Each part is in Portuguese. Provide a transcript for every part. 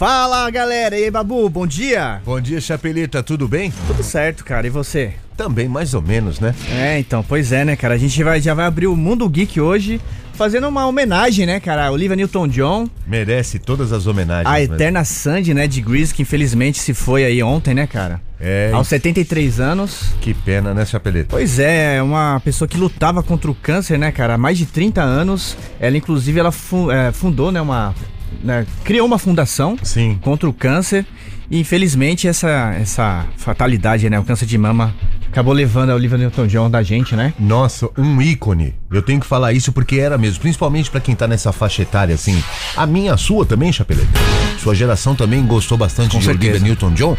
Fala galera, e aí Babu, bom dia? Bom dia, Chapeleta, tudo bem? Tudo certo, cara, e você? Também, mais ou menos, né? É, então, pois é, né, cara? A gente vai, já vai abrir o Mundo Geek hoje, fazendo uma homenagem, né, cara? A Olivia Newton-John. Merece todas as homenagens. A eterna Sandy, né, de Grease, que infelizmente se foi aí ontem, né, cara? É. Aos 73 anos. Que pena, né, Chapeleta? Pois é, é uma pessoa que lutava contra o câncer, né, cara? Há mais de 30 anos. Ela, inclusive, ela é, fundou, né, uma né, criou uma fundação Sim. contra o câncer e infelizmente essa, essa fatalidade, né, o câncer de mama acabou levando a Olivia Newton-John da gente, né? Nossa, um ícone. Eu tenho que falar isso porque era mesmo, principalmente para quem tá nessa faixa etária assim. A minha, a sua também, Chapeleta. Sua geração também gostou bastante Com de certeza. Olivia Newton-John.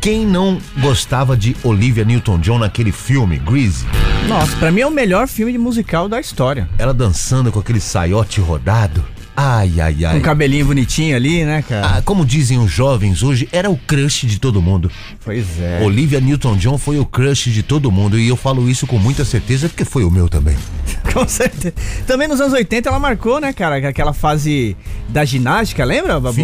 Quem não gostava de Olivia Newton-John naquele filme, Grease? Nossa, pra mim é o melhor filme de musical da história. Ela dançando com aquele saiote rodado. Ai, ai, ai. Com um cabelinho bonitinho ali, né, cara? Ah, como dizem os jovens hoje, era o crush de todo mundo. Pois é. Olivia Newton-John foi o crush de todo mundo e eu falo isso com muita certeza porque foi o meu também. Com certeza. Também nos anos 80 ela marcou, né, cara? Aquela fase da ginástica, lembra, Babu?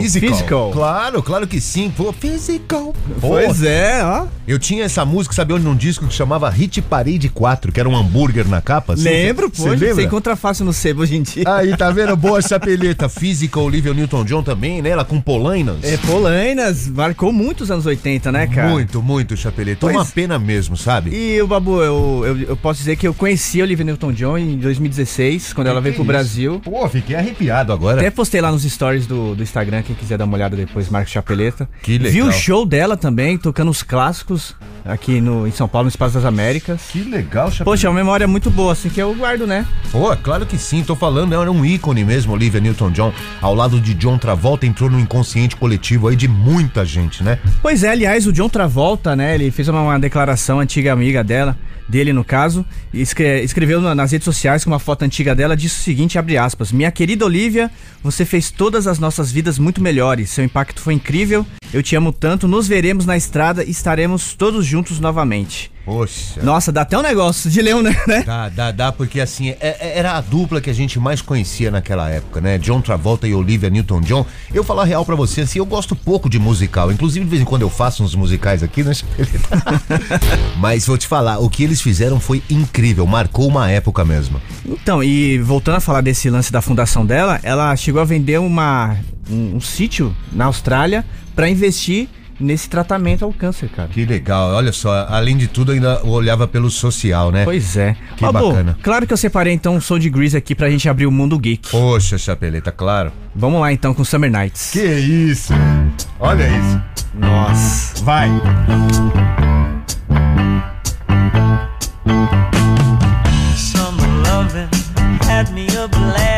Claro, claro que sim. Pô, physical. Pô, Pois é, ó. Eu tinha essa música, sabe onde? Num disco que chamava Hit Parade 4, que era um hambúrguer na capa. assim. Lembro, Cê pô. lembra? Você encontra fácil no sebo hoje em dia. Aí, tá vendo? Boa chapeleta. Physical, Olivia Newton-John também, né? Ela com polainas. É, Polainas marcou muitos anos 80, né, cara? Muito, muito, chapeleta. Pois- Uma pena mesmo, sabe? E o Babu, eu, eu, eu posso dizer que eu conheci a Olivia Newton-John em 2016, quando ela Que veio que pro isso? Brasil. Pô, fiquei arrepiado agora. Até postei lá nos stories do, do Instagram, quem quiser dar uma olhada depois, Marcos Chapeleta. Que legal. Vi o show dela também, tocando os clássicos aqui no, em São Paulo, no Espaço das Américas. Que legal, chapeleta. Poxa, é uma memória muito boa, assim, que eu guardo, né? Pô, claro que sim, tô falando, era um ícone mesmo, Olivia Newton-John. Ao lado de John Travolta, entrou no inconsciente coletivo aí de muita gente, né? Pois é, aliás, o John Travolta, né? Ele fez uma, uma declaração, antiga amiga dela, dele no caso, e escre- escreveu na- nas redes sociais com uma foto antiga dela, disse o seguinte, abre aspas, Minha querida Olivia, você fez todas as nossas vidas muito melhores, seu impacto foi incrível, eu te amo tanto, nos veremos na estrada e estaremos todos juntos novamente. Poxa. Nossa, dá até um negócio de ler, né? Dá, dá, dá, porque assim, é- é- era a dupla que a gente mais conhecia naquela época, né? John Travolta e Olivia Newton-John. Eu falar real pra você, assim, eu gosto pouco de musical. Inclusive, de vez em quando eu faço uns musicais aqui, né? Mas vou te falar, o que eles fizeram foi incrível, marcou uma época mesmo. Então, e voltando a falar desse lance da fundação dela, ela chegou a vender uma, um, um sítio na Austrália pra investir nesse tratamento ao câncer, cara. Que legal, olha só, além de tudo, ainda olhava pelo social, né? Pois é. Que Babu, bacana. Claro que eu separei então um som de Grease aqui pra gente abrir o mundo geek. Poxa, chapeleta, claro. Vamos lá então com Summer Nights. Que isso? Olha isso. Nossa. Vai. Summer loving had me a blast.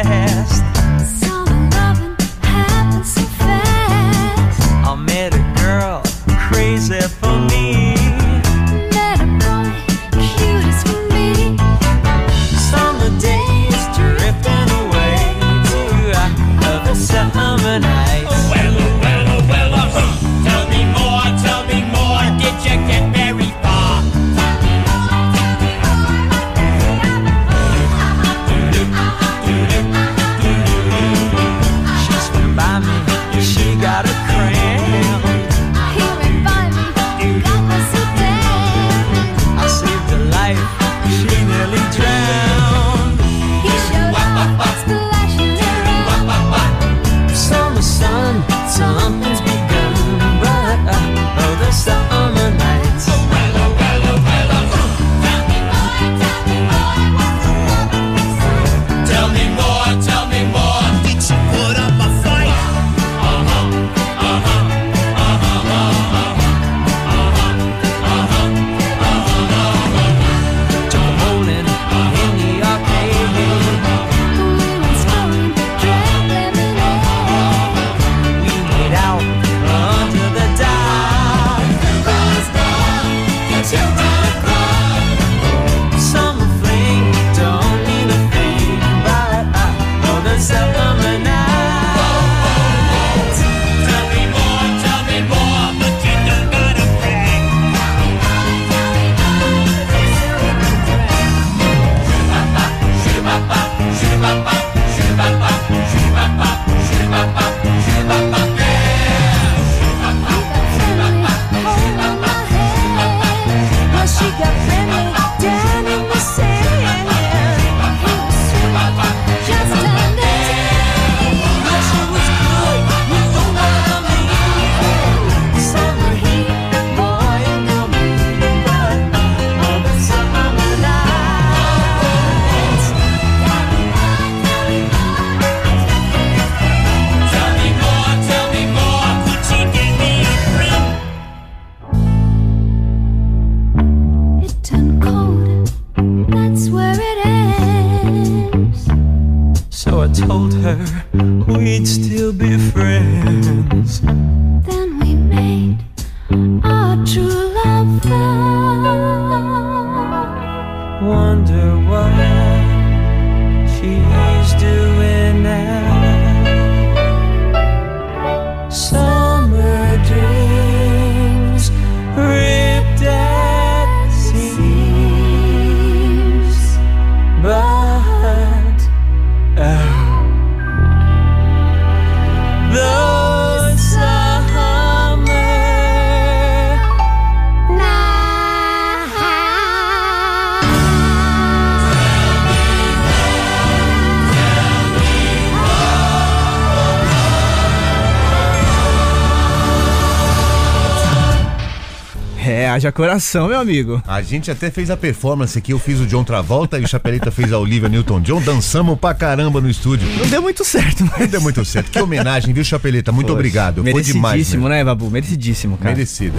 Haja coração, meu amigo. A gente até fez a performance aqui, eu fiz o John Travolta e o Chapeleta fez a Olivia Newton-John, dançamos pra caramba no estúdio. Não deu muito certo, mas. Não deu muito certo. Que homenagem, viu, Chapeleta? Muito Poxa, obrigado. Foi demais. Merecidíssimo, né? Babu? Merecidíssimo, cara. Merecido.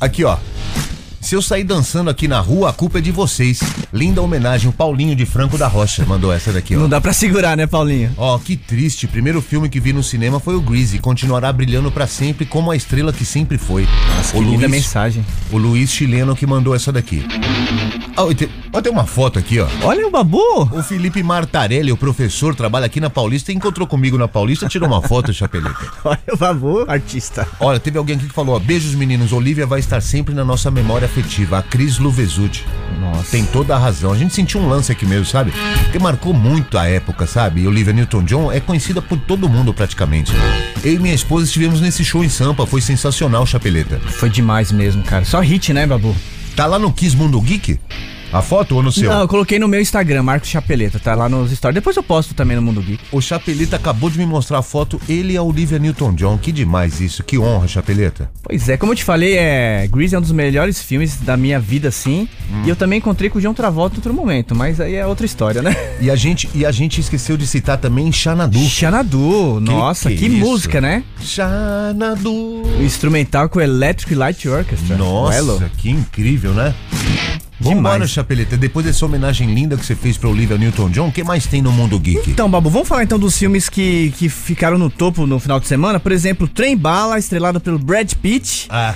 Aqui, ó. Se eu sair dançando aqui na rua, a culpa é de vocês. Linda homenagem, o Paulinho de Franco da Rocha mandou essa daqui, ó. Não dá pra segurar, né, Paulinho? Ó, que triste. Primeiro filme que vi no cinema foi o Greasy. Continuará brilhando pra sempre como a estrela que sempre foi. Que linda mensagem. o Luiz Chileno que mandou essa daqui. Ah, e tem, ó, tem uma foto aqui, ó. Olha o Babu! O Felipe Martarelli, o professor, trabalha aqui na Paulista, encontrou comigo na Paulista, tirou uma foto, Chapeleta. Olha o Babu, artista. Olha, teve alguém aqui que falou, ó, beijos meninos, Olivia vai estar sempre na nossa memória afetiva, a Cris Luvesuti. Nossa. Tem toda a razão. A gente sentiu um lance aqui mesmo, sabe? Porque marcou muito a época, sabe? E Olivia Newton-John é conhecida por todo mundo praticamente. Eu e minha esposa estivemos nesse show em Sampa, foi sensacional, Chapeleta. Foi demais mesmo, cara. Só hit, né, Babu? Tá lá no Kiss Mundo Geek? A foto ou no seu? Não, eu coloquei no meu Instagram, Marcos Chapeleta, tá lá nos stories. Depois eu posto também no Mundo Geek. O Chapeleta acabou de me mostrar a foto, ele e a Olivia Newton-John. Que demais isso, que honra, Chapeleta. Pois é, como eu te falei, é... Grease é um dos melhores filmes da minha vida, sim. E eu também encontrei com o John Travolta em outro momento, mas aí é outra história, né? E a gente, e a gente esqueceu de citar também Xanadu. Xanadu, nossa, que, que música, né? Xanadu. O instrumental com o Electric Light Orchestra. Nossa, que incrível, né? Vambora, Demais. Chapeleta. Depois dessa homenagem linda que você fez pra Olivia Newton-John, o que mais tem no mundo geek? Então, Babu, vamos falar então dos filmes que, que ficaram no topo no final de semana. Por exemplo, Trem Bala, estrelado pelo Brad Pitt. Ah,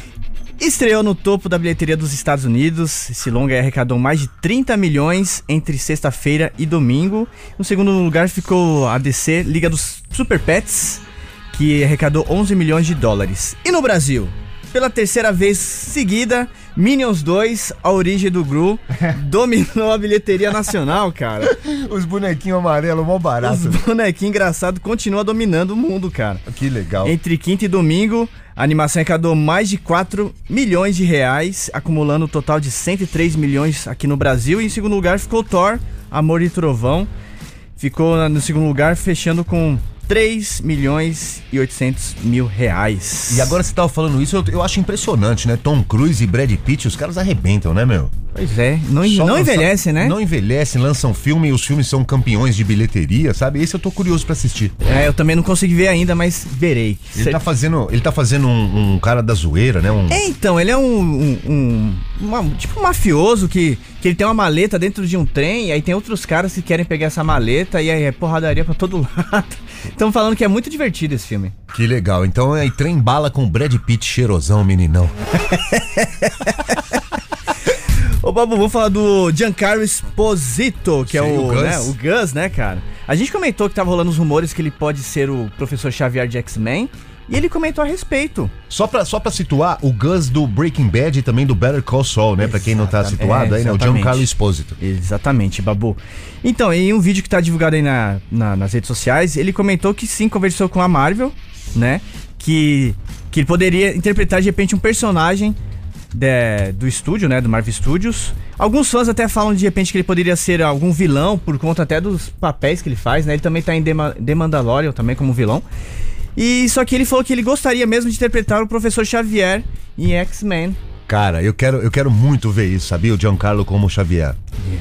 Estreou no topo da bilheteria dos Estados Unidos. Esse longa arrecadou mais de 30 milhões entre sexta-feira e domingo. No segundo lugar ficou a DC Liga dos Super Pets, que arrecadou 11 milhões de dólares. E no Brasil? Pela terceira vez seguida, Minions 2, A Origem do Gru, dominou a bilheteria nacional, cara. os bonequinhos amarelos, mó Os barato. bonequinhos engraçados continuam dominando o mundo, cara. Que legal. Entre quinta e domingo, a animação arrecadou mais de 4 milhões de reais, acumulando um total de 103 milhões aqui no Brasil. E em segundo lugar ficou Thor, Amor e Trovão. Ficou no segundo lugar, fechando com 3 milhões e 800 mil reais. E agora você tava falando isso, eu, eu acho impressionante, né? Tom Cruise e Brad Pitt, os caras arrebentam, né, meu? Pois é, não, Só não lança- envelhece, né? Não envelhecem, lançam filme e os filmes são campeões de bilheteria, sabe? Esse eu tô curioso pra assistir. É, eu também não consegui ver ainda, mas verei. Ele tá fazendo, ele tá fazendo um, um cara da zoeira, né? Um, É, então, ele é um, um, um- uma- tipo um mafioso que, que ele tem uma maleta dentro de um trem, e aí tem outros caras que querem pegar essa maleta, e aí é porradaria pra todo lado. Estão falando que é muito divertido esse filme. Que legal. Então é trem bala com Brad Pitt cheirosão, meninão. Ô, Babu, vou falar do Giancarlo Esposito, que é Sim, o, o Gus. né, o Gus, né, cara? A gente comentou que tava rolando os rumores que ele pode ser o professor Xavier de X-Men, e ele comentou a respeito. Só pra, só pra situar, o Gus do Breaking Bad e também do Better Call Saul, né? Pra quem não tá situado aí, né? O. Giancarlo Esposito. Exatamente, Babu. Então, em um vídeo que tá divulgado aí na, na- nas redes sociais, ele comentou que sim, conversou com a Marvel, né? Que, que ele poderia interpretar de repente um personagem de- do estúdio, né? Do Marvel Studios. Alguns fãs até falam de repente que ele poderia ser algum vilão, por conta até dos papéis que ele faz, né? Ele também tá em The, The Mandalorian também como vilão. E só que ele falou que ele gostaria mesmo de interpretar o Professor Xavier em X-Men Cara, eu quero, eu quero muito ver isso, sabia? O Giancarlo como Xavier.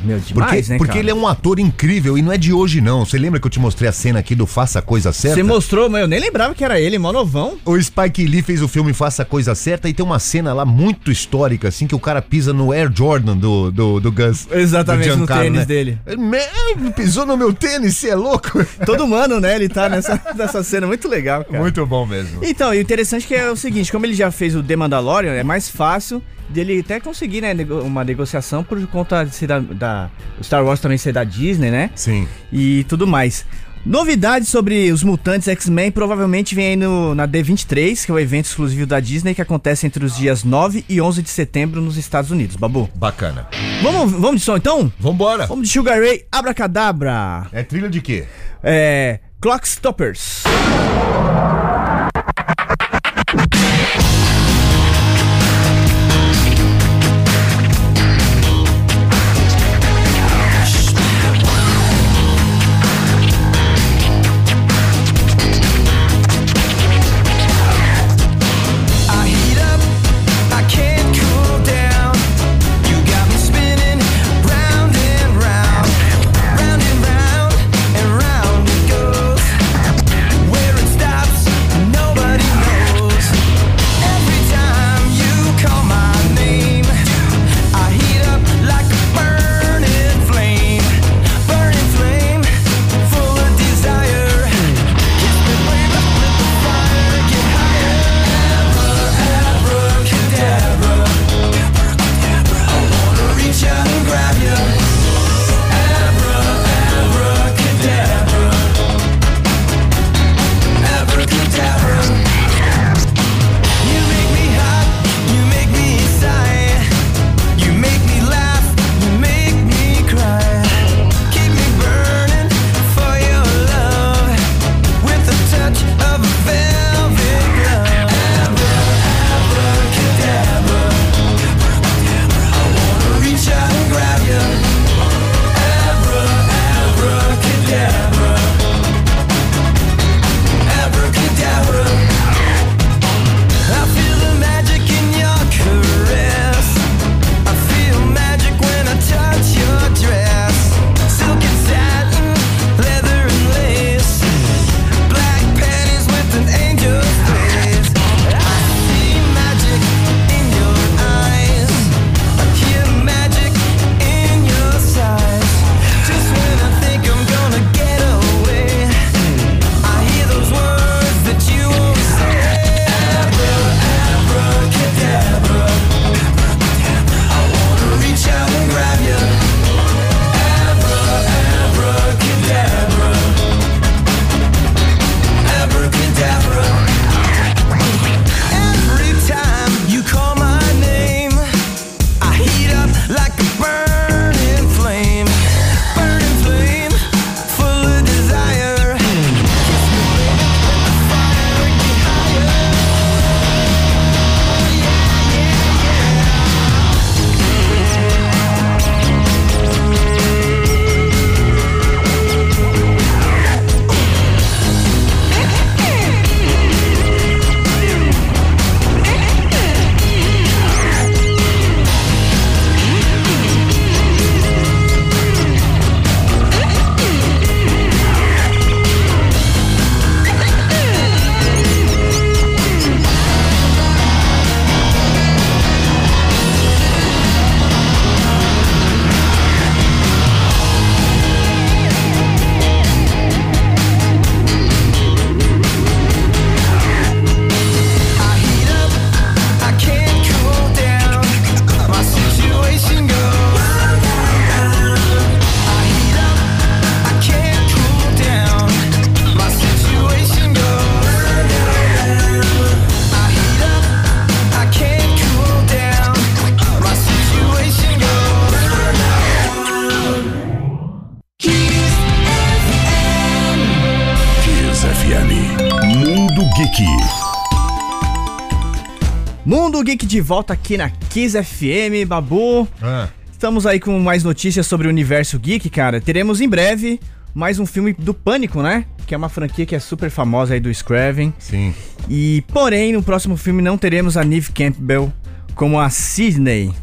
Meu, Porque, demais, né, porque cara? ele é um ator incrível e não é de hoje, não. Você lembra que eu te mostrei a cena aqui do Faça a Coisa Certa? Você mostrou, mas eu nem lembrava que era ele, mó novão. O Spike Lee fez o filme Faça a Coisa Certa e tem uma cena lá muito histórica, assim, que o cara pisa no Air Jordan do, do, do Gus. Exatamente, do no Giancarlo, tênis né? dele. Ele "Me- pisou no meu tênis, você é louco? Todo humano, né? Ele tá nessa, nessa cena muito legal, cara. Muito bom mesmo. Então, e o interessante é que é o seguinte, como ele já fez o The Mandalorian, é mais fácil dele até conseguir, né, uma negociação por conta de ser da, da Star Wars também ser da Disney, né? Sim. E tudo mais. Novidades sobre os mutantes X-Men provavelmente vem aí no, na D23, que é o evento exclusivo da Disney que acontece entre os dias 9 e 11 de setembro nos Estados Unidos. Babu. Bacana. Vamos, vamos de som então? Vambora. Vamos de Sugar Ray Abracadabra. É trilha de quê? É. Clock Stoppers. De volta aqui na Kiss FM, Babu. Ah, Estamos aí com mais notícias sobre o universo geek, cara. Teremos em breve mais um filme do Pânico, né? Que é uma franquia que é super famosa aí do Scraven. sim. E, porém, no próximo filme não teremos a Neve Campbell como a Sidney.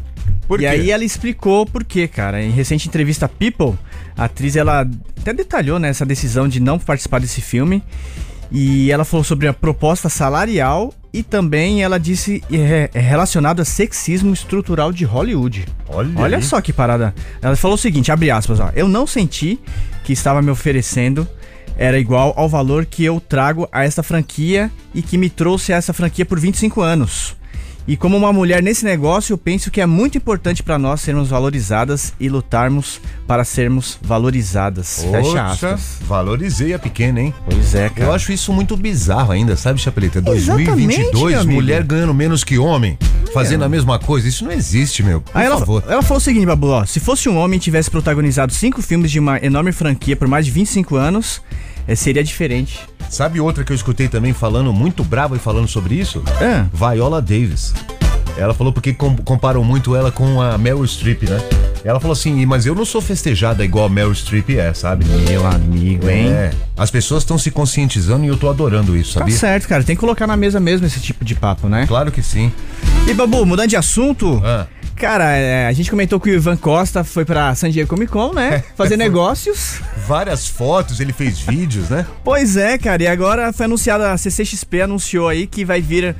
Por e quê? aí ela explicou por quê, cara. Em recente entrevista a People, a atriz ela até detalhou né, essa decisão de não participar desse filme. E ela falou sobre a proposta salarial e também ela disse é, é relacionado a sexismo estrutural de Hollywood. Olha Olha aí. só que parada. Ela falou o seguinte, abre aspas, ó. Eu não senti que estava me oferecendo era igual ao valor que eu trago a esta franquia e que me trouxe a essa franquia por 25 anos. E como uma mulher nesse negócio, eu penso que é muito importante para nós sermos valorizadas e lutarmos para sermos valorizadas. Fecha Poxa, aspas. valorizei a pequena, hein? Pois é, cara. Eu acho isso muito bizarro ainda, sabe, Chapeleta? Exatamente, 2022, meu amigo. mulher ganhando menos que homem, fazendo a mesma coisa. Isso não existe, meu. Por Aí ela, favor. ela falou o seguinte, Babu, ó, se fosse um homem e tivesse protagonizado cinco filmes de uma enorme franquia por mais de 25 anos, eh, seria diferente. Sabe outra que eu escutei também falando, muito brava e falando sobre isso? É. Viola Davis. Ela falou porque com- comparam muito ela com a Meryl Streep, né? Ela falou assim, mas eu não sou festejada igual a Meryl Streep é, sabe? Meu amigo, hein? É. As pessoas estão se conscientizando e eu tô adorando isso, Tá sabia? certo, cara. Tem que colocar na mesa mesmo esse tipo de papo, né? Claro que sim. E, Babu, mudando de assunto, Ah. Cara, é, a gente comentou que o Ivan Costa foi pra San Diego Comic Con, né? Fazer negócios. Várias fotos, ele fez vídeos, né? Pois é, cara. E agora foi anunciada, a CCXP anunciou aí que vai vir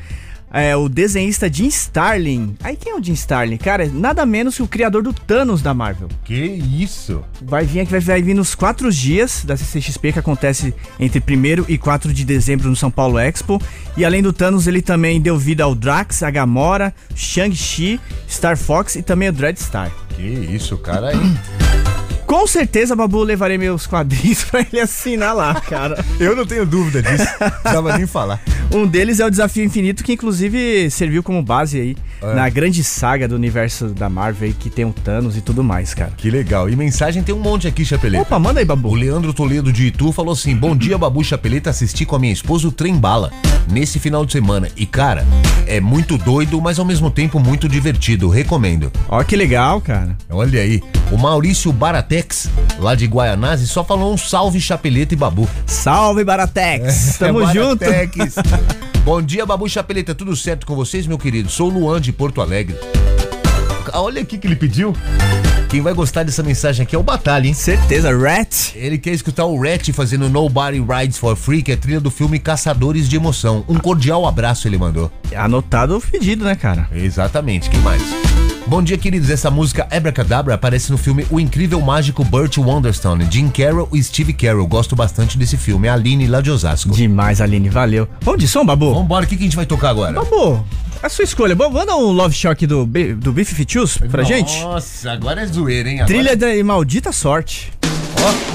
é, o desenhista Jim Starlin. Aí quem é o Jim Starlin? Cara, é nada menos que o criador do Thanos da Marvel. Que isso? Vai vir aqui, vai, vai vir nos quatro dias da CCXP que acontece entre 1 e 4 de dezembro no São Paulo Expo. E além do Thanos, ele também deu vida ao Drax, a Gamora, Shang-Chi, Star Fox e também o Dreadstar. Que isso, cara aí. Com certeza, Babu, levarei meus quadrinhos pra ele assinar lá, cara. Eu não tenho dúvida disso. Não precisava nem falar. Um deles é o Desafio Infinito, que inclusive serviu como base aí na grande saga do universo da Marvel que tem o Thanos e tudo mais, cara. Que legal. E mensagem tem um monte aqui, Chapeleta. Opa, manda aí, O Babu. Leandro Toledo de Itu falou assim: Bom dia, Babu Chapeleta. Assisti com a minha esposa o Trem Bala nesse final de semana. E, cara, é muito doido, mas ao mesmo tempo muito divertido. Recomendo. Ó, que legal, cara. Olha aí. O Maurício Baratex, lá de Guaianazes, só falou um salve Chapeleta e Babu. Salve, Baratex! Tamo É, junto! Baratex. Bom dia, Babu Chapeleta. Tudo certo com vocês, meu querido? Sou o Luan de Porto Alegre. Olha aqui que ele pediu. Quem vai gostar dessa mensagem aqui é o Batalha, hein? Certeza, Rat. Ele quer escutar o Rat fazendo Nobody Rides for Free, que é trilha do filme Caçadores de Emoção. Um cordial abraço ele mandou. Anotado o pedido, né, cara? Exatamente, quem mais? Bom dia, queridos. Essa música Abracadabra aparece no filme O Incrível Mágico Burt Wonderstone, Jim Carroll e Steve Carroll. Gosto bastante desse filme. A Aline lá de Osasco. Demais, Aline, valeu. Vamos de som, Babu? Vambora, o que, que a gente vai tocar agora? Babu, a sua escolha. Bom, manda um Love Shock do, do Biff Fitius pra gente. Nossa, agora é zoeira, hein? Agora- Trilha da maldita sorte. If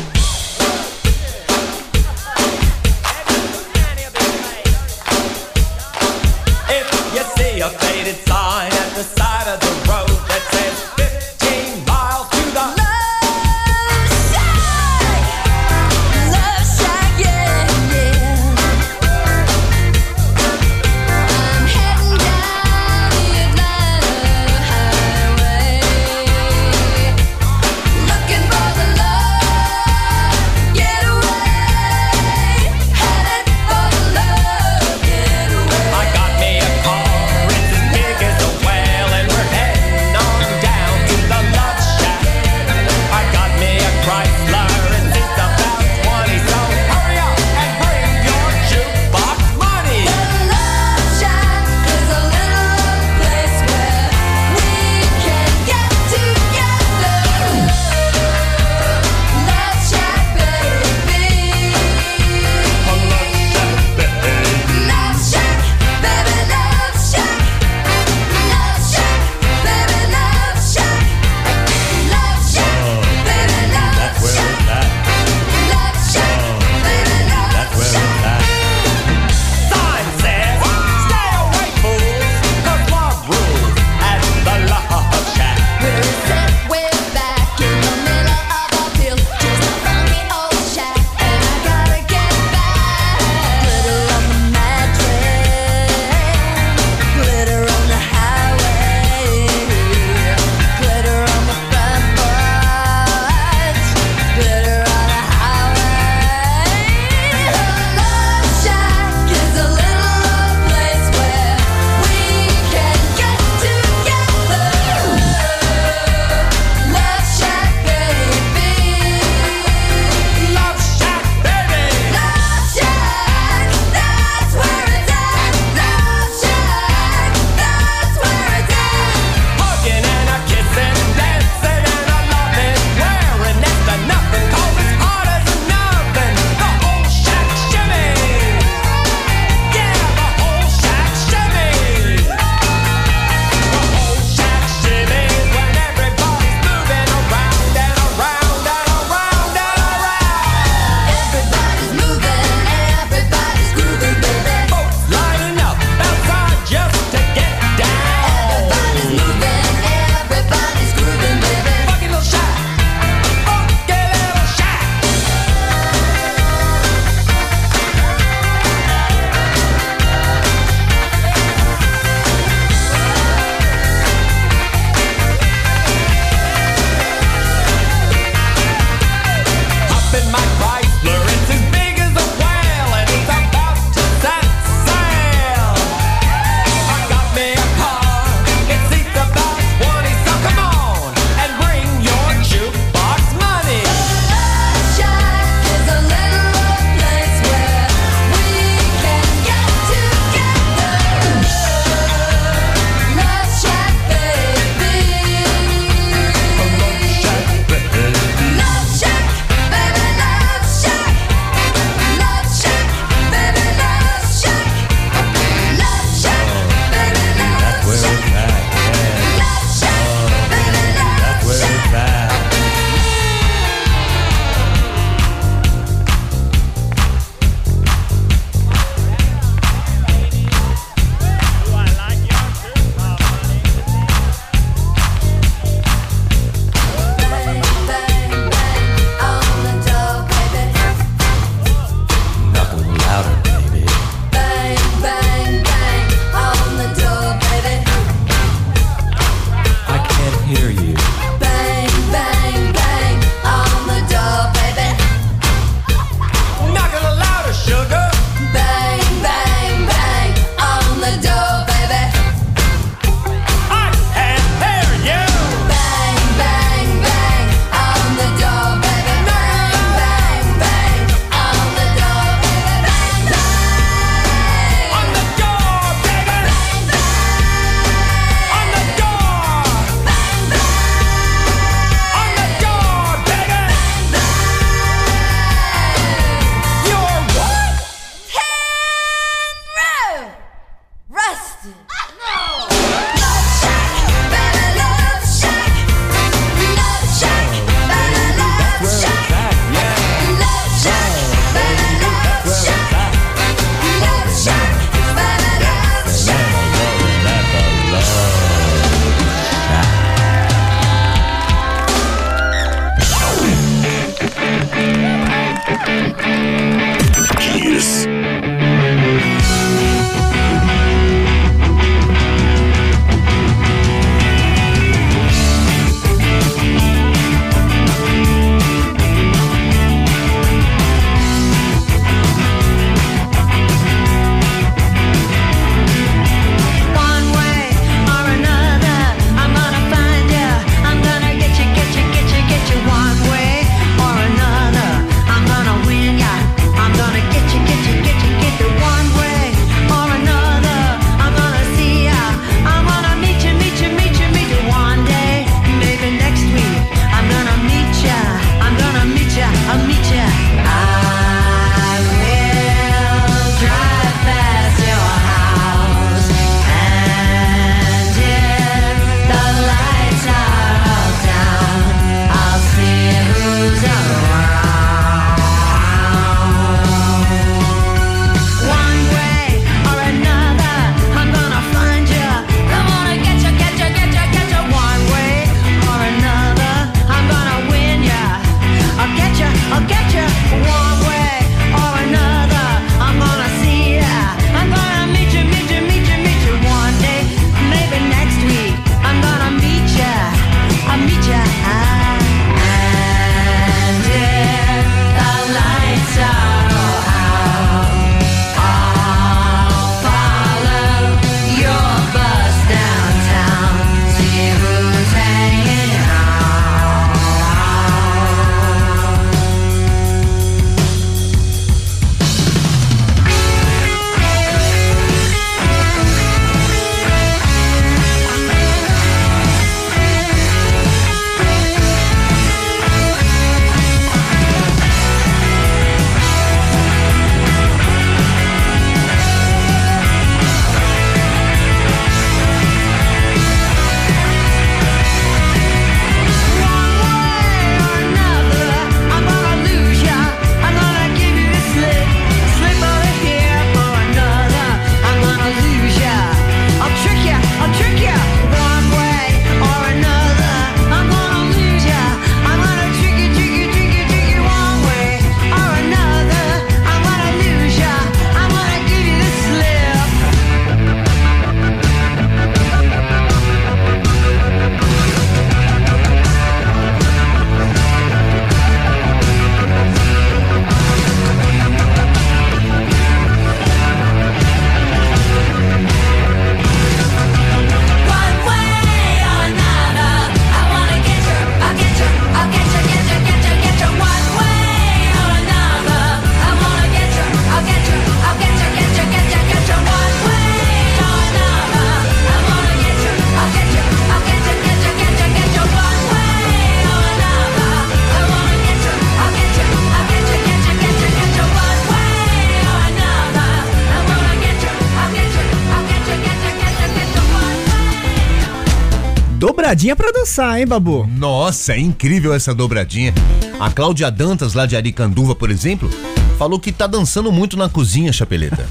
Dobradinha pra dançar, hein, Babu? Nossa, é incrível essa dobradinha. A Cláudia Dantas, lá de Aricanduva, por exemplo, falou que tá dançando muito na cozinha, Chapeleta.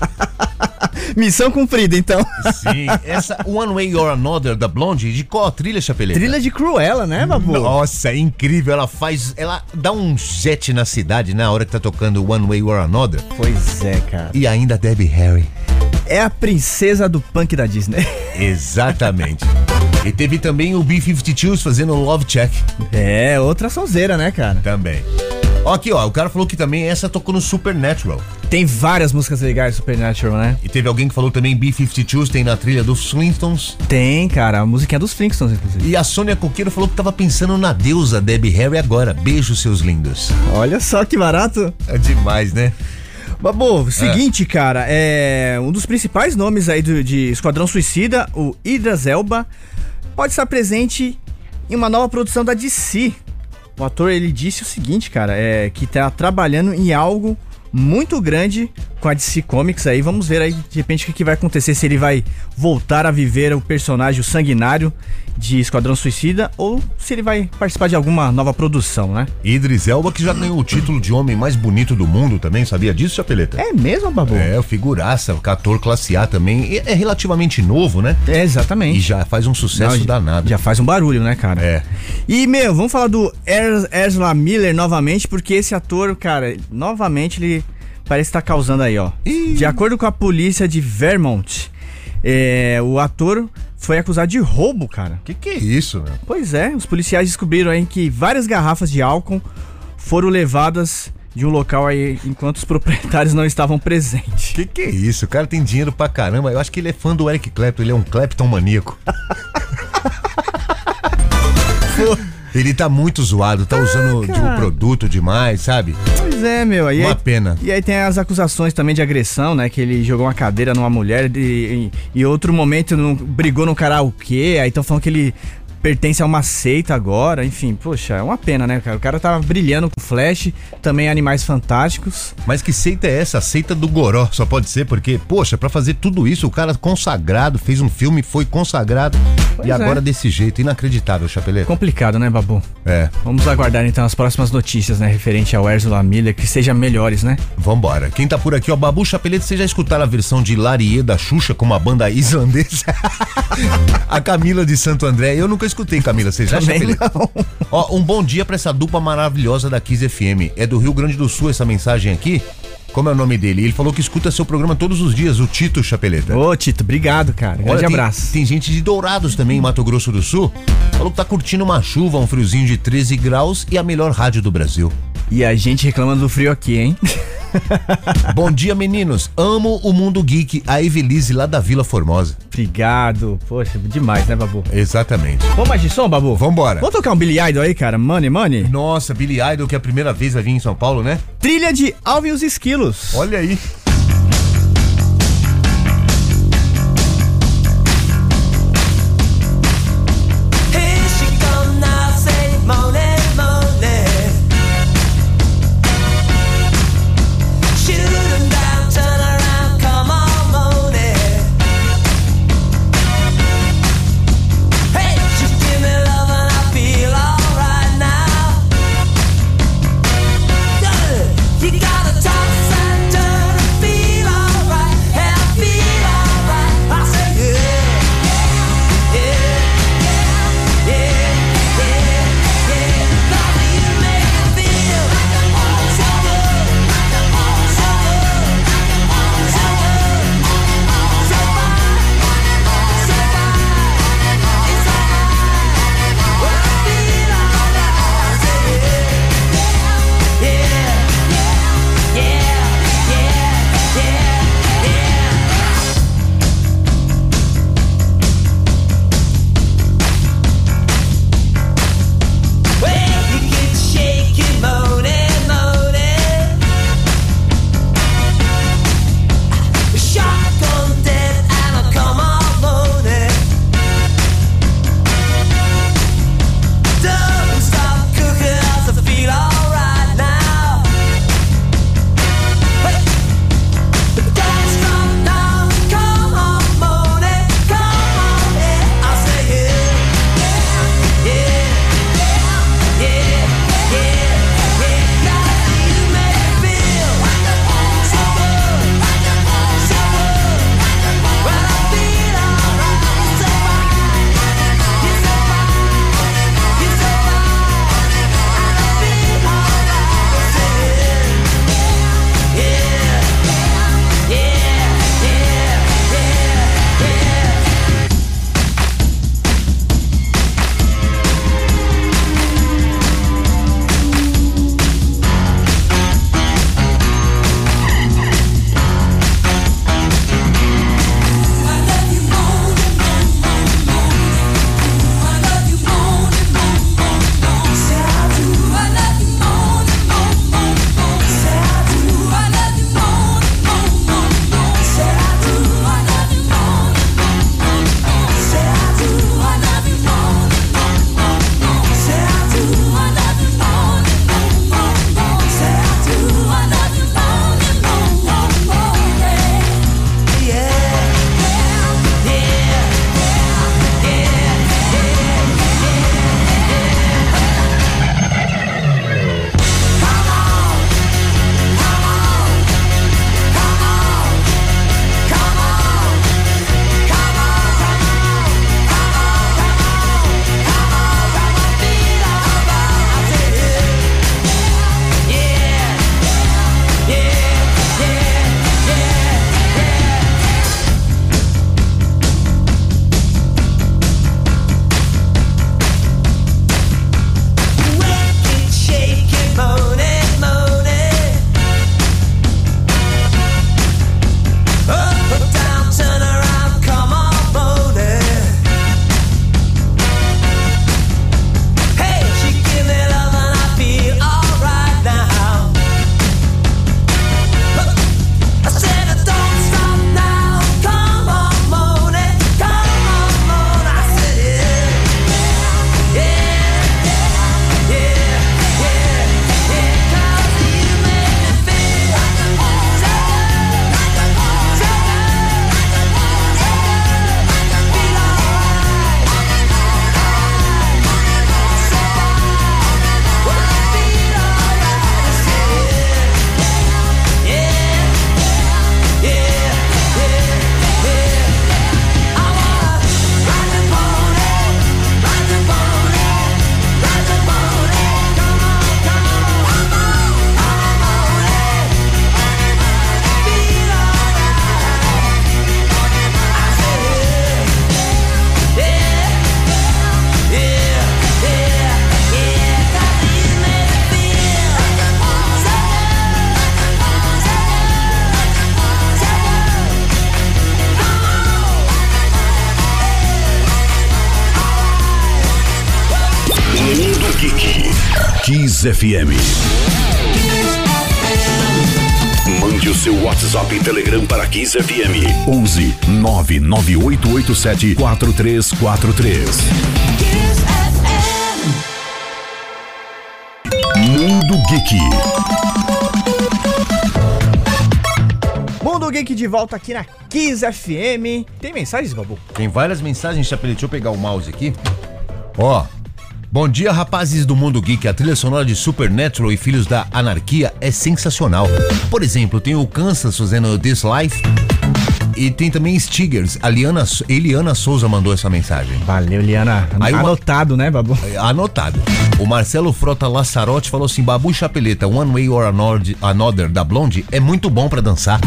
Missão cumprida, então. Sim, essa One Way or Another da Blonde, de qual a trilha, Chapeleta? Trilha de Cruella, né, Babu? Nossa, é incrível. Ela faz. Ela dá um jet na cidade na hora que tá tocando One Way or Another. Pois é, cara. E ainda Debbie Harry. É a princesa do punk da Disney. Exatamente. e teve também o B-52s fazendo Love Check É, outra sonzeira, né, cara? também. Ó, aqui, ó, o cara falou que também essa tocou no Supernatural. Tem várias músicas legais Supernatural, né? E teve alguém que falou também B-52s tem na trilha dos Flintstones. Tem, cara, a musiquinha dos Flintstones, inclusive. E a Sônia Coqueiro falou que tava pensando na deusa Debbie Harry agora. Beijo, seus lindos. Olha só que barato. É demais, né? Babu, seguinte, cara, é um dos principais nomes aí do, de Esquadrão Suicida, o Idris Elba, pode estar presente em uma nova produção da DC. O ator ele disse o seguinte, cara, é que tá trabalhando em algo muito grande com a DC Comics aí. Vamos ver aí, de repente, o que, que vai acontecer. Se ele vai voltar a viver o personagem o sanguinário de Esquadrão Suicida ou se ele vai participar de alguma nova produção, né? Idris Elba, que já ganhou o título de homem mais bonito do mundo também, sabia disso, Chapeleta? É mesmo, Babu? É, o figuraça, o ator classe A também. E É relativamente novo, né? É, exatamente. E já faz um sucesso Não, danado. Já faz um barulho, né, cara? É. E, meu, vamos falar do Ezra Miller novamente, porque esse ator, cara, novamente ele parece estar causando aí, ó. De acordo com a polícia de Vermont, é, o ator foi acusado de roubo, cara. Que que é isso, meu? Pois é, os policiais descobriram aí que várias garrafas de álcool foram levadas de um local aí enquanto os proprietários não estavam presentes. Que que é isso? O cara tem dinheiro pra caramba. Eu acho que ele é fã do Eric Clapton, ele é um Clapton maníaco. ele tá muito zoado, tá usando de um produto demais, sabe? Pois é, meu. E Uma aí, pena. E aí tem as acusações também de agressão, né? Que ele jogou uma cadeira numa mulher e em outro momento não, brigou no karaokê, aí estão falando que ele pertence a uma seita agora, enfim, poxa, é uma pena, né, cara? O cara tava brilhando com Flash, também Animais Fantásticos. Mas que seita é essa? A seita do Goró. Só pode ser porque, poxa, pra fazer tudo isso, o cara consagrado, fez um filme, foi consagrado. Pois e é. agora desse jeito, inacreditável, Chapeleta. Complicado, né, Babu? É, Vamos aguardar então as próximas notícias, né, referente ao Ursula Miller, que sejam melhores, né? vambora. Quem tá por aqui, ó, Babu Chapeleta, vocês já escutaram a versão de Larie da Xuxa com uma banda islandesa? a Camila de Santo André. Eu nunca escutei, Camila, vocês não. Ó, um bom dia pra essa dupla maravilhosa da Kiss FM. É do Rio Grande do Sul essa mensagem aqui? Como é o nome dele? Ele falou que escuta seu programa todos os dias, o Tito Chapeleta. Ô, Tito, obrigado, cara. Grande Olha, tem- abraço. Tem, gente de Dourados também, em Mato Grosso do Sul. Falou que tá curtindo uma chuva, um friozinho de 13 graus e a melhor rádio do Brasil. E a gente reclamando do frio aqui, hein? Bom dia, meninos. Amo o Mundo Geek, a Evelise lá da Vila Formosa. Obrigado. Poxa, demais, né, Babu? Exatamente. Vamos mais de som, Babu? Vambora. Vamos tocar um Billy Idol aí, cara? Money, money? Nossa, Billy Idol, que é a primeira vez vai vir em São Paulo, né? Trilha de Alvin e os Esquilos. Olha aí. FM. Mande o seu WhatsApp e Telegram para Kiss FM 11 99887 4343. Mundo Geek. Mundo Geek de volta aqui na Kiss FM. Tem mensagens, Babu? Tem várias mensagens, Chapelete. Deixa eu pegar o mouse aqui. Ó. Bom dia, rapazes do Mundo Geek. A trilha sonora de Supernatural e Filhos da Anarquia é sensacional. Por exemplo, tem o Kansas fazendo This Life. E tem também Stiggers. A Liana, Eliana Souza mandou essa mensagem. Valeu, Liana. Aí uma- Anotado, né, Babu? É, Anotado. O Marcelo Frota Lassarotti falou assim: Babu Chapeleta, One Way or Another, Another da Blonde é muito bom pra dançar.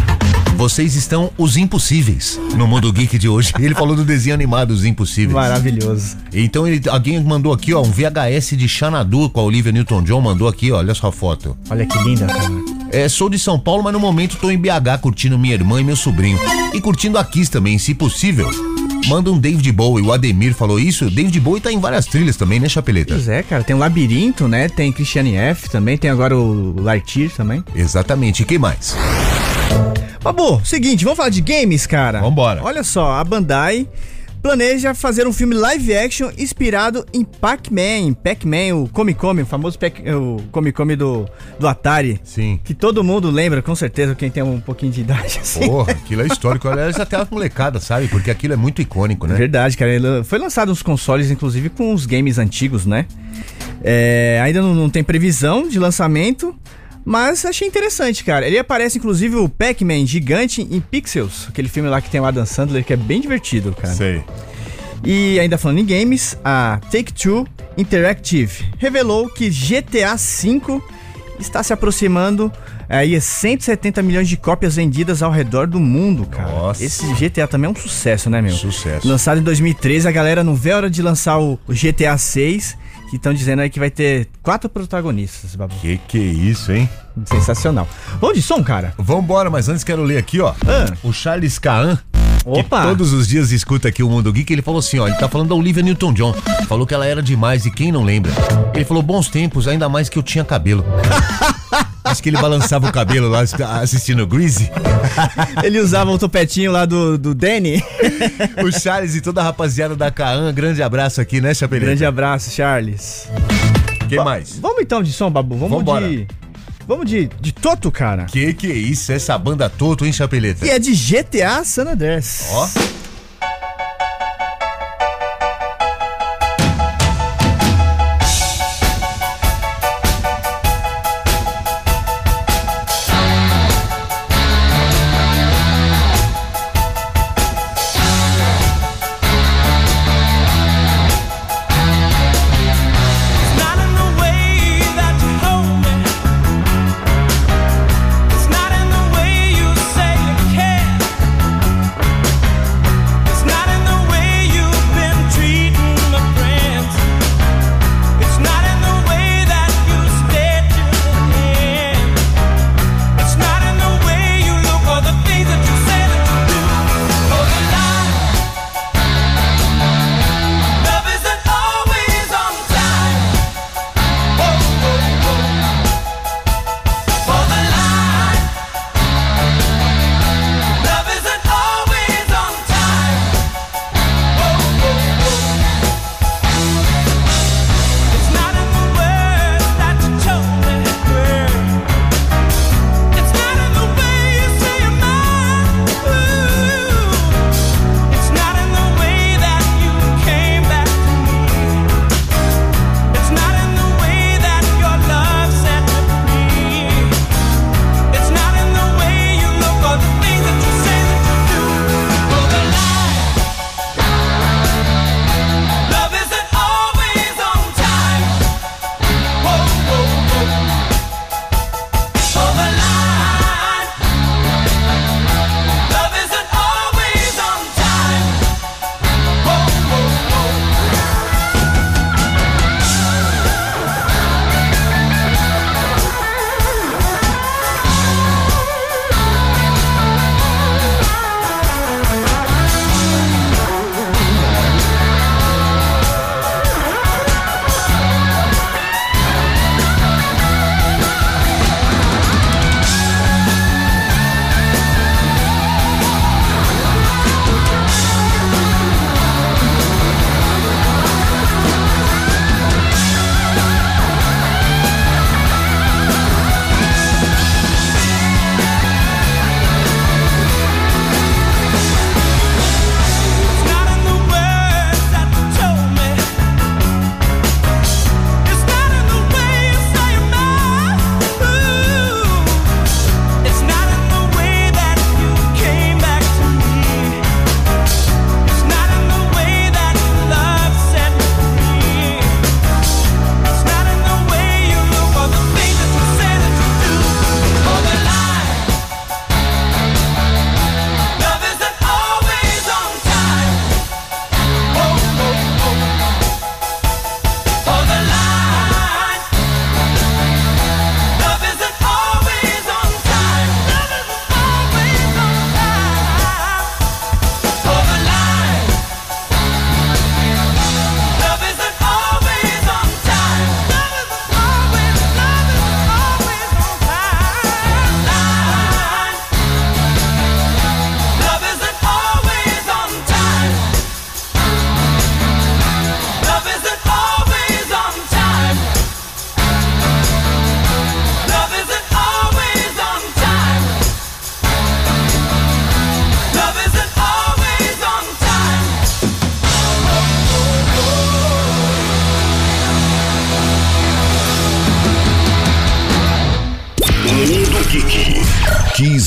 Vocês estão os impossíveis no mundo geek de hoje. Ele falou do desenho animado Os Impossíveis. Maravilhoso. Então ele, alguém mandou aqui, ó, um VHS de Xanadu com a Olivia Newton-John, mandou aqui, ó, olha só a foto. Olha que linda, cara. É, sou de São Paulo, mas no momento tô em BH curtindo minha irmã e meu sobrinho. E curtindo a Kiss também, se possível. Manda um David Bowie, o Ademir falou isso. David Bowie tá em várias trilhas também, né, Chapeleta? Pois é, cara. Tem o Labirinto, né? Tem Christiane F também. Tem agora o Lartier também. Exatamente. E quem mais? Babu, seguinte, vamos falar de games, cara? Vambora. Olha só, a Bandai planeja fazer um filme live action inspirado em Pac-Man, Pac-Man, o Come Come, o famoso Pac- o Come Come do, do Atari. Sim. Que todo mundo lembra, com certeza, quem tem um pouquinho de idade assim. Porra, aquilo é histórico. Aliás, até a molecada, sabe? Porque aquilo é muito icônico, né? Verdade, cara. Ele foi lançado nos consoles, inclusive, com os games antigos, né? É, ainda não, não tem previsão de lançamento, mas achei interessante, cara. Ele aparece, inclusive, o Pac-Man gigante em Pixels, aquele filme lá que tem o Adam Sandler, que é bem divertido, cara. Sei. E ainda falando em games, a Take-Two Interactive revelou que GTA V está se aproximando aí a 170 milhões de cópias vendidas ao redor do mundo, cara. Nossa. Esse GTA também é um sucesso, né, meu? Sucesso. Lançado em 2013, a galera não vê a hora de lançar o, o GTA 6, que estão dizendo aí que vai ter quatro protagonistas, babu. Que que é isso, hein? Sensacional. Vamos de som, cara? Vambora, mas antes quero ler aqui, ó. Ah. O Charles Cahan. Opa! Que todos os dias escuta aqui o Mundo Geek, ele falou assim, ó, ele tá falando da Olivia Newton-John. Falou que ela era demais e quem não lembra? Ele falou bons tempos, ainda mais que eu tinha cabelo. Acho que ele balançava o cabelo lá assistindo Greasy. Ele usava o topetinho lá do, do Danny. O Charles e toda a rapaziada da Cahan, grande abraço aqui, né, Chapeleta? Grande abraço, Charles. Quem mais? Vamos então de som, Babu. Vamos Vambora. de. Vamos de, de Toto, cara. Que que é isso? Essa banda Toto, hein, Chapeleta? E é de GTA San Andreas. Ó.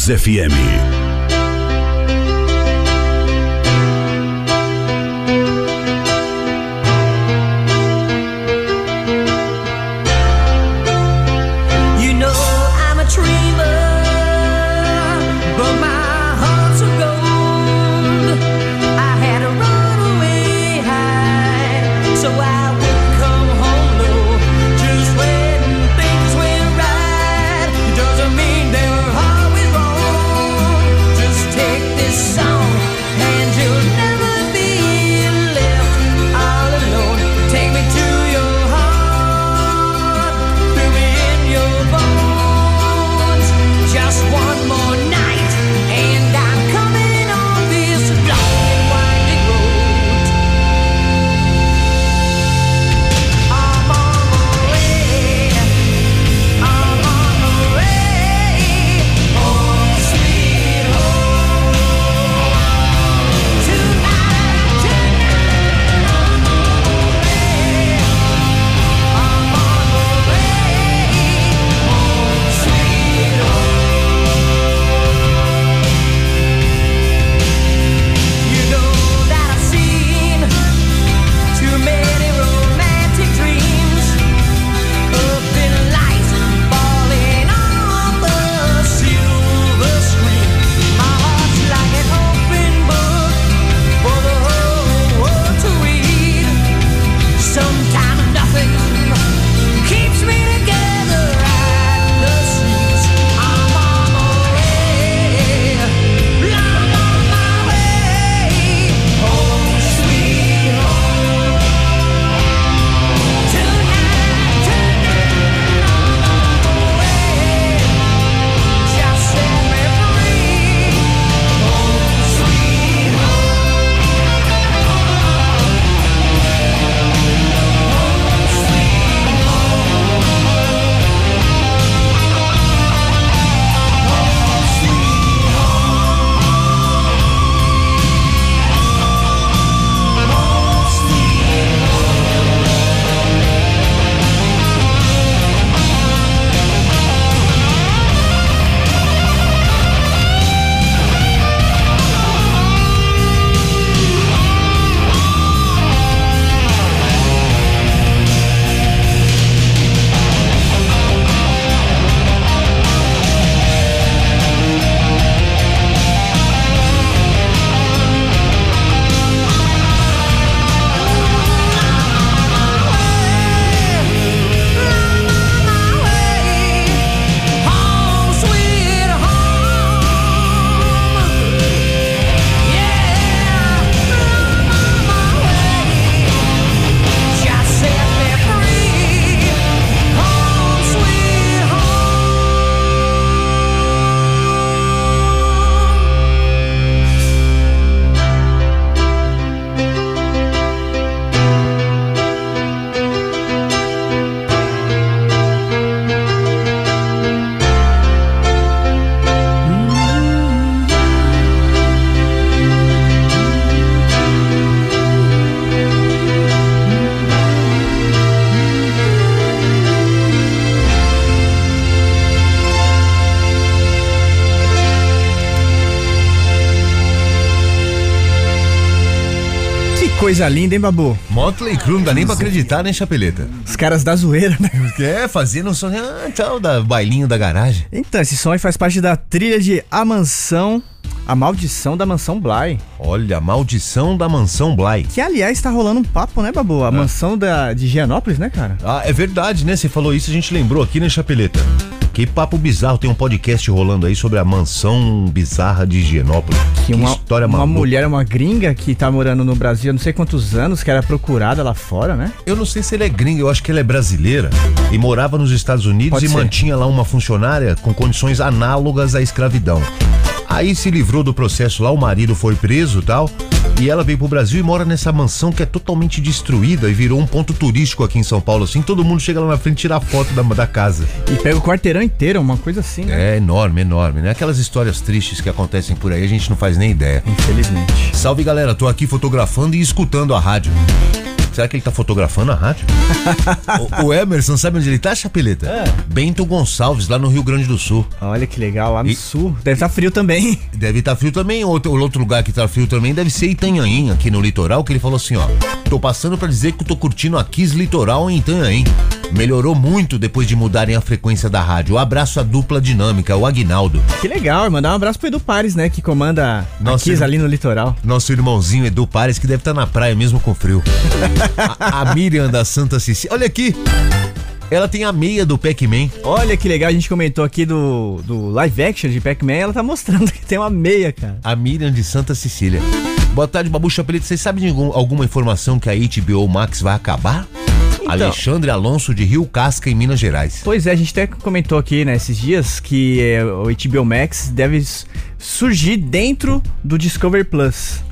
Kiss FM. Coisa linda, hein, Babu? Motley Crue, não dá nem pra acreditar, né, Chapeleta? Os caras da zoeira, né? É, fazendo um som, ah, tal, da bailinho da garagem. Então, esse som aí faz parte da trilha de A Mansão, A Maldição da Mansão Bly. Olha, maldição da mansão Bly. Que, aliás, tá rolando um papo, né, Babu? A mansão da, de Gianópolis, né, cara? Ah, é verdade, né? Você falou isso, a gente lembrou aqui, né, Chapeleta? Que papo bizarro, tem um podcast rolando aí sobre a mansão bizarra de Higienópolis. Que uma, história uma maluca. mulher, uma gringa que tá morando no Brasil há não sei quantos anos, que era procurada lá fora, né? Eu não sei se ela é gringa, eu acho que ela é brasileira e morava nos Estados Unidos Pode e ser. mantinha lá uma funcionária com condições análogas à escravidão. Aí se livrou do processo lá, o marido foi preso e tal. E ela veio pro Brasil e mora nessa mansão que é totalmente destruída e virou um ponto turístico aqui em São Paulo. Assim, todo mundo chega lá na frente e tira foto da, da casa. E pega o quarteirão inteiro, uma coisa assim, né? É enorme, enorme, né? Aquelas histórias tristes que acontecem por aí, a gente não faz nem ideia. Infelizmente. Salve galera, tô aqui fotografando e escutando a rádio. Será que ele tá fotografando a rádio? o, o Emerson, sabe onde ele tá, Chapeleta? É. Bento Gonçalves, lá no Rio Grande do Sul. Olha que legal, lá no E- sul. Deve estar frio também. Deve estar frio também. Outro, outro lugar que tá frio também deve ser Itanhaém, aqui no litoral, que ele falou assim, ó. Tô passando pra dizer que eu tô curtindo a Kiss Litoral em Itanhaém. Melhorou muito depois de mudarem a frequência da rádio. Um abraço à dupla dinâmica, o Aguinaldo. Que legal, mandar um abraço pro Edu Pares, né? Que comanda Nossa, a Kiss ali no litoral. Nosso irmãozinho Edu Pares, que deve estar na praia mesmo com frio. a, a Miriam da Santa Cecília. Olha aqui. Ela tem a meia do Pac-Man. Olha que legal, a gente comentou aqui do, do live action de Pac-Man, ela tá mostrando que tem uma meia, cara. A Miriam de Santa Cecília. Boa tarde, Babu Chapelito. Vocês sabem de algum- alguma informação que a HBO Max vai acabar? Então. Alexandre Alonso de Rio Casca, em Minas Gerais. Pois é, a gente até comentou aqui, né, esses dias, que é, o HBO Max deve surgir dentro do Discovery Plus.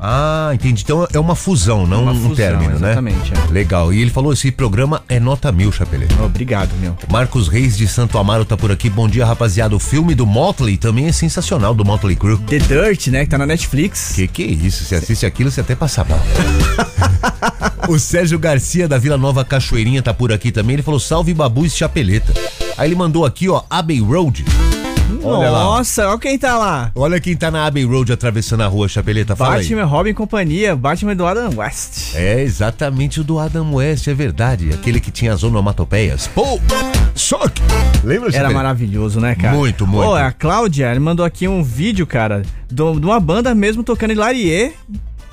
Ah, entendi. Então é uma fusão, não Uma um fusão, término, né? exatamente, é. Legal. E ele falou: esse programa é nota mil, Chapelete. Obrigado, meu. Marcos Reis de Santo Amaro tá por aqui. Bom dia, rapaziada. O filme do Motley também é sensacional, do Motley Crue. The Dirt, né, que tá na Netflix. Que que é isso? Você assiste aquilo, você até passa mal. o Sérgio Garcia da Vila Nova Cachoeirinha tá por aqui também. Ele falou: salve Babu e Chapeleta. Aí ele mandou aqui, ó, Abbey Road. Olha lá. Nossa, olha quem tá lá. Olha quem tá na Abbey Road atravessando a rua, Chapeleta. Fala aí. Batman, Robin e companhia, Batman do Adam West. É exatamente o do Adam West, é verdade. Aquele que tinha as onomatopeias. Pô! Choque! Lembra, Era maravilhoso, né, cara? Muito, muito. Pô, a Cláudia mandou aqui um vídeo, cara, de uma banda mesmo tocando Hilarie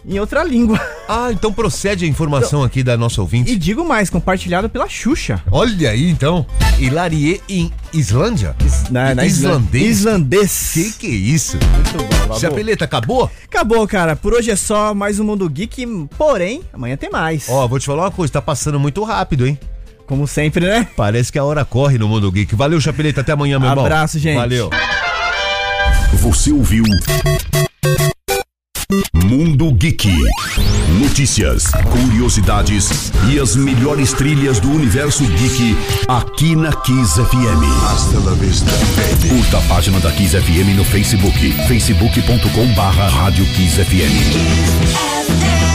em outra língua. Ah, então procede a informação aqui da nossa ouvinte. E digo mais, compartilhado pela Xuxa. Olha aí, então. Hilarie em Islândia? Na, na Islandês? Islandês. Que que é isso? Muito bom, Babu. Chapeleta, acabou? Acabou, cara. Por hoje é só mais um Mundo Geek, porém, amanhã tem mais. Ó, vou te falar uma coisa, tá passando muito rápido, hein? Como sempre, né? Parece que a hora corre no Mundo Geek. Valeu, Chapeleta, até amanhã, meu irmão. Abraço, gente. Valeu. Você ouviu Mundo Geek. Notícias, curiosidades e as melhores trilhas do universo geek aqui na Kiss FM. Curta a página da Kiss FM no Facebook, facebook.com barra Rádio Kiss FM. FM.